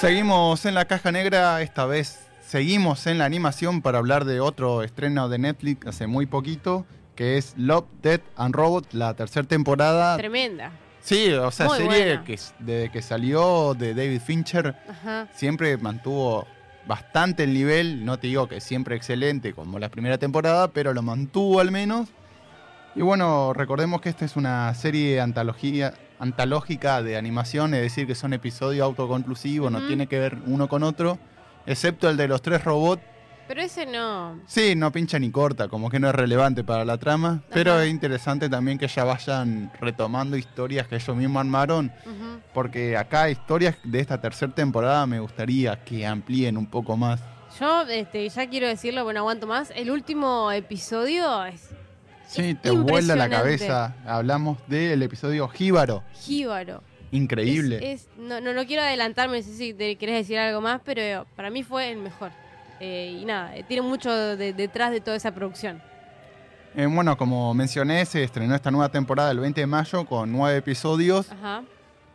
Seguimos en la caja negra, esta vez seguimos en la animación para hablar de otro estreno de Netflix hace muy poquito, que es Love, Death and Robot, la tercera temporada. Tremenda. Sí, o sea, Muy serie buena. que desde que salió de David Fincher Ajá. siempre mantuvo bastante el nivel, no te digo que siempre excelente como la primera temporada, pero lo mantuvo al menos. Y bueno, recordemos que esta es una serie antología, antológica de animación, es decir, que son episodios autoconclusivos, no tiene que ver uno con otro, excepto el de los tres robots. Pero ese no. Sí, no pincha ni corta, como que no es relevante para la trama, pero es interesante también que ya vayan retomando historias que ellos mismos armaron porque acá historias de esta tercera temporada me gustaría que amplíen un poco más. Yo este, ya quiero decirlo, bueno, aguanto más. El último episodio es Sí, te vuela la cabeza. Hablamos del episodio Jíbaro. jíbaro. Increíble. Es- es- no, no, no quiero adelantarme, no sé si te querés decir algo más, pero para mí fue el mejor. Eh, y nada, eh, tiene mucho de- detrás de toda esa producción. Eh, bueno, como mencioné, se estrenó esta nueva temporada el 20 de mayo con nueve episodios Ajá.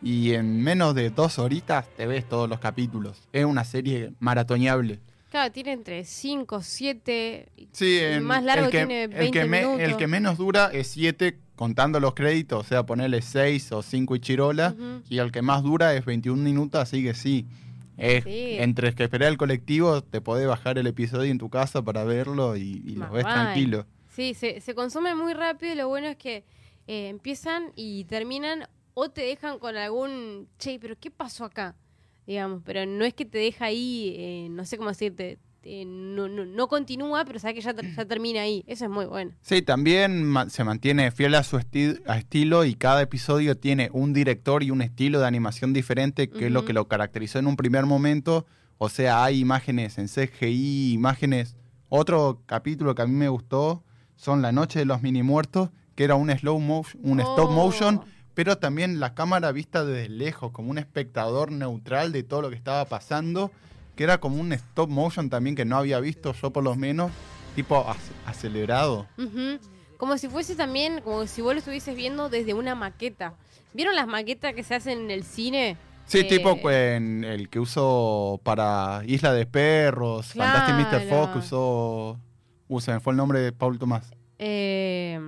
y en menos de dos horitas te ves todos los capítulos. Es una serie maratoneable. Claro, tiene entre 5, 7. Sí, El más largo el que, tiene el 20 que me- minutos. el que menos dura es 7 contando los créditos, o sea, ponerle 6 o 5 y chirola. Y el que más dura es 21 minutos, así que sí. Es, Sí. Entre que esperar el colectivo, te podés bajar el episodio en tu casa para verlo y, y lo ves tranquilo. Sí, se, se consume muy rápido y lo bueno es que eh, empiezan y terminan o te dejan con algún, che, pero ¿qué pasó acá? Digamos, pero no es que te deja ahí, eh, no sé cómo decirte, eh, no, no, no continúa, pero sabes que ya, ya termina ahí. Eso es muy bueno. Sí, también ma- se mantiene fiel a su esti- a estilo y cada episodio tiene un director y un estilo de animación diferente, que es lo que lo caracterizó en un primer momento. O sea, hay imágenes en CGI, imágenes. Otro capítulo que a mí me gustó son La Noche de los Mini Muertos, que era un slow motion, un stop Oh. motion, pero también la cámara vista desde lejos, como un espectador neutral de todo lo que estaba pasando, que era como un stop motion también que no había visto yo por lo menos, tipo ac- acelerado. Como si fuese también, como si vos lo estuvieses viendo desde una maqueta. ¿Vieron las maquetas que se hacen en el cine? Sí, Eh, tipo en el que usó para Isla de Perros, Fantastic Mr. Fox, usó... Uh, se me fue el nombre de Paul Tomás. Eh,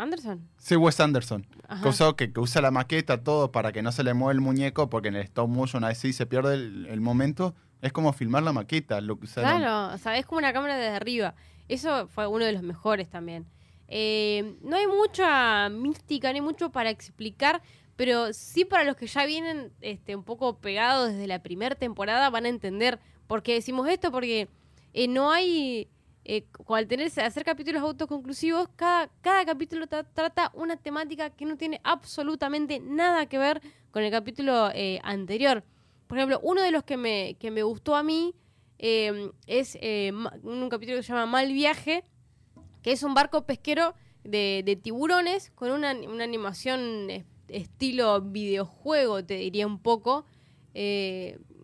Anderson. Sí, Wes Anderson. Ajá. Que, que, usa la maqueta, todo, para que no se le mueva el muñeco, porque en el stop motion ahí sí se pierde el, el momento. Es como filmar la maqueta, lo que. Claro, o sea, es como una cámara desde arriba. Eso fue uno de los mejores también. Eh, no hay mucha mística, no hay mucho para explicar, pero sí para los que ya vienen este, un poco pegados desde la primera temporada van a entender por qué decimos esto, porque eh, no hay, eh, al tener, hacer capítulos autoconclusivos, cada, cada capítulo tra- trata una temática que no tiene absolutamente nada que ver con el capítulo eh, anterior. Por ejemplo, uno de los que me, que me gustó a mí eh, es eh, un capítulo que se llama Mal Viaje, que es un barco pesquero de, de tiburones con una, una animación es- estilo videojuego, te diría un poco.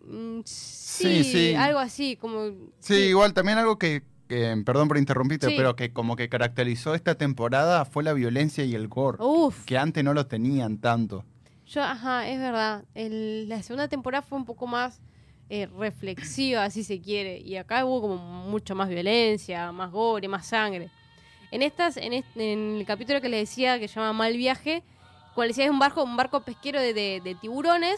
Mm, sí, sí. algo así, como... Sí, igual también algo que, que- perdón por interrumpirte, Sí. pero que como que caracterizó esta temporada fue la violencia y el gore, Uf, que antes no lo tenían tanto. yo, ajá, es verdad. El- la segunda temporada fue un poco más eh, reflexiva, si se quiere. Y acá hubo como mucho más violencia, más gore, más sangre. En estas, en, est- en el capítulo que les decía que se llama Mal Viaje, les decía, es un barco, un barco pesquero de, de- de tiburones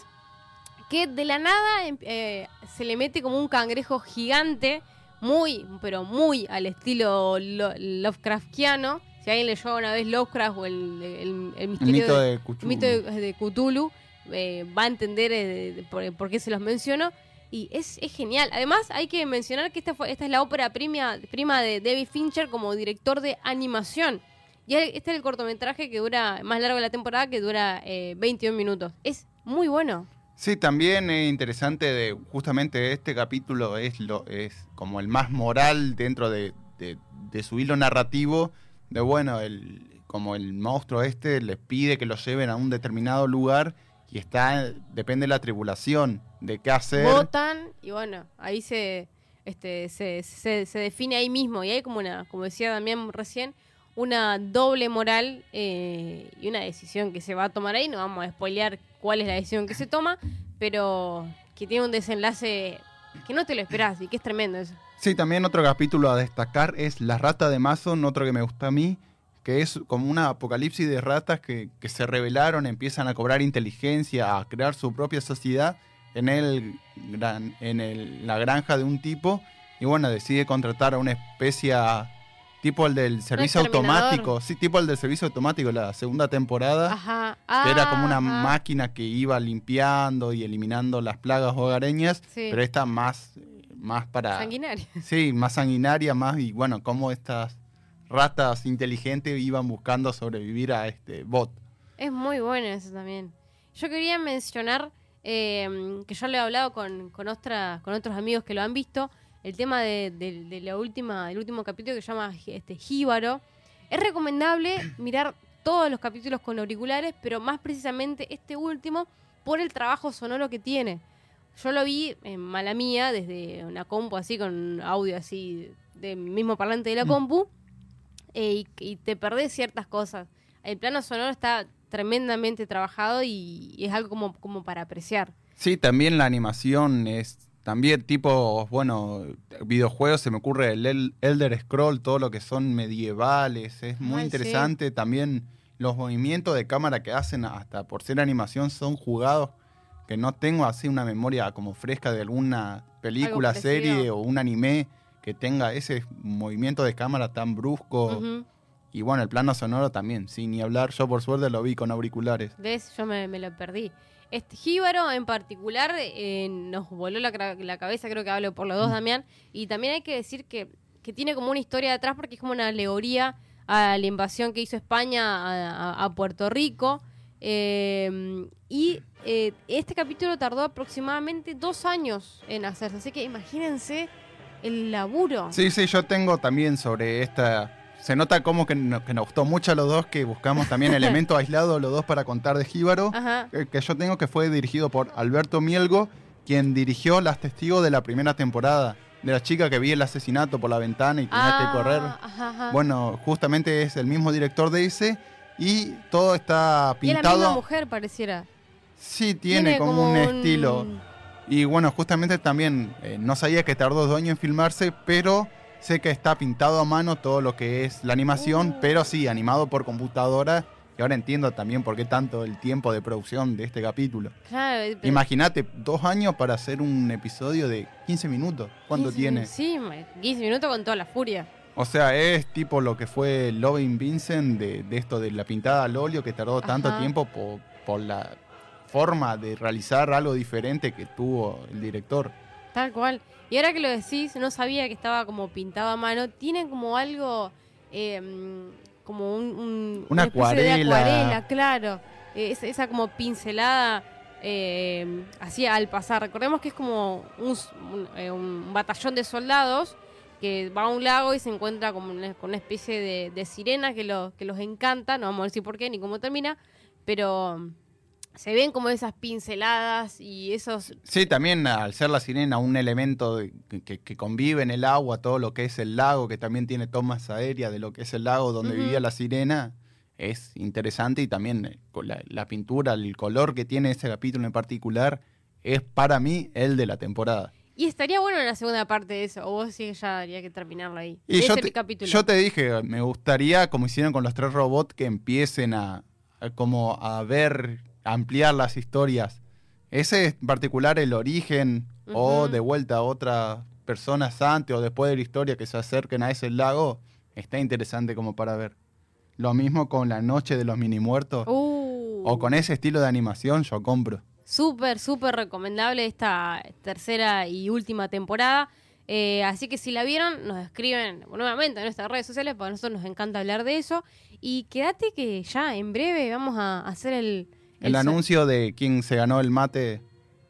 que de la nada em- eh, se le mete como un cangrejo gigante, muy, pero muy al estilo lo- Lovecraftiano. Si alguien leyó una vez Lovecraft o el, el- el El misterio mito de, de Cthulhu. el mito de, de Cthulhu, eh, va a entender eh, por, por qué se los menciono. Y es, es genial. Además, hay que mencionar que esta, fue, esta es la ópera prima, prima de David Fincher como director de animación. Y este es el cortometraje que dura, más largo de la temporada, que dura eh, 21 minutos. Es muy bueno. Sí, también es interesante de justamente este capítulo es lo es como el más moral dentro de, de- su hilo narrativo de bueno el como el monstruo este les pide que lo lleven a un determinado lugar y está depende de la tribulación de qué hacer Votan y bueno, ahí se, este, se, se, se define ahí mismo. Y hay como una, como decía también recién, una doble moral eh, y una decisión que se va a tomar ahí. No vamos a spoilear cuál es la decisión que se toma, pero que tiene un desenlace que no te lo esperás y que es tremendo eso. Sí, también otro capítulo a destacar es La rata de Mason, otro que me gusta a mí, que es como una apocalipsis de ratas que, se rebelaron, empiezan a cobrar inteligencia, a crear su propia sociedad en, el, en la granja de un tipo y bueno, decide contratar a una especie tipo el del servicio automático, sí, tipo el del servicio automático, la segunda temporada. Ajá. que era como una Ajá. máquina que iba limpiando y eliminando las plagas hogareñas, Sí. pero esta más, más para... Sanguinaria. Sí, más sanguinaria, más y bueno, cómo estas ratas inteligentes iban buscando sobrevivir a este bot. Es muy bueno eso también. Yo quería mencionar eh, que yo le he hablado con, con, otra- con otros amigos que lo han visto, el tema de, de- de la última, del último capítulo que se llama este, Jíbaro. Es recomendable mirar todos los capítulos con auriculares, pero más precisamente este último por el trabajo sonoro que tiene. Yo lo vi en mala mía, desde una compu así, con audio así, del mismo parlante de la Mm. compu, eh, y, y te perdés ciertas cosas. El plano sonoro está tremendamente trabajado y, y es algo como, como para apreciar. Sí, también la animación es también tipo, bueno, videojuegos, se me ocurre el El- Elder Scroll, todo lo que son medievales, es muy Ay, sí. interesante. También los movimientos de cámara que hacen, hasta por ser animación, son jugados, que no tengo así una memoria como fresca de alguna película, serie o un anime que tenga ese movimiento de cámara tan brusco. Y bueno, el plano sonoro también, sin ni hablar, yo por suerte lo vi con auriculares. ¿Ves? Yo me, me lo perdí. Este Jíbaro en particular eh, nos voló la, la cabeza, creo que hablo por los dos, Damián. Y también hay que decir que, que tiene como una historia detrás porque es como una alegoría a la invasión que hizo España a, a- a Puerto Rico. Eh, y eh, este capítulo tardó aproximadamente dos años en hacerse. Así que imagínense el laburo. Sí, sí, yo tengo también sobre esta. Se nota como que, no- que nos gustó mucho a los dos, que buscamos también elementos aislados los dos para contar de Jíbaro. Eh, Que yo tengo que fue dirigido por Alberto Mielgo, quien dirigió Las Testigos de la primera temporada. De la chica que vi el asesinato por la ventana y tenía Ah, que correr. ajá, ajá. Bueno, justamente es el mismo director de ese. Y todo está y es la misma pintado. mujer, pareciera. Sí, tiene, como, un estilo. Y bueno, justamente también eh, no sabía que tardó dos años en filmarse, pero sé que está pintado a mano todo lo que es la animación, Uh. pero sí, animado por computadora. Y ahora entiendo también por qué tanto el tiempo de producción de este capítulo. Claro, eh, pero- Imagínate, dos años para hacer un episodio de 15 minutos. ¿Cuánto 15 tiene? Sí, ma- 15 minutos con toda la furia. O sea, es tipo lo que fue Loving Vincent de, de esto de la pintada al óleo que tardó tanto Ajá. tiempo por, por la forma de realizar algo diferente que tuvo el director. Tal cual. Y ahora que lo decís, no sabía que estaba como pintado a mano. Tiene como algo, eh, mm, como un, un- Una especie de acuarela. acuarela, claro. Eh, es- esa como pincelada eh, así al pasar. Recordemos que es como un, s- un, eh, un batallón de soldados que va a un lago y se encuentra como una- con una especie de, de sirena que, lo- que los encanta. No vamos a decir por qué ni cómo termina, pero se ven como esas pinceladas y esos Sí, también al ser la sirena un elemento de- que, que- convive en el agua, todo lo que es el lago, que también tiene tomas aéreas de lo que es el lago donde vivía la sirena, es interesante y también eh, la, la pintura, el color que tiene ese capítulo en particular, es para mí el de la temporada. Y estaría bueno en la segunda parte de eso. O vos sí que ya habría que terminarlo ahí. Y yo te, capítulo. yo te dije, me gustaría, como hicieron con los tres robots, que empiecen a, a como a ver, ampliar las historias. Ese en particular, el origen, o de vuelta a otras personas antes o después de la historia que se acerquen a ese lago, está interesante como para ver. Lo mismo con la noche de los mini muertos. Uh, O con ese estilo de animación, yo compro. Súper, súper recomendable esta tercera y última temporada. Eh, así que si la vieron, nos escriben nuevamente en nuestras redes sociales, porque a nosotros nos encanta hablar de eso. Y quédate que ya en breve vamos a hacer el... El anuncio de quién se ganó el mate.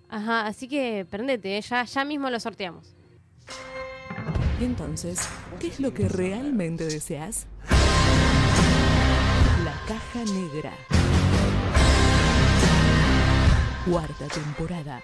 Ajá, así que prendete, eh, ya, ya mismo lo sorteamos. Y entonces, ¿qué es lo que realmente deseas? La caja negra. Cuarta temporada.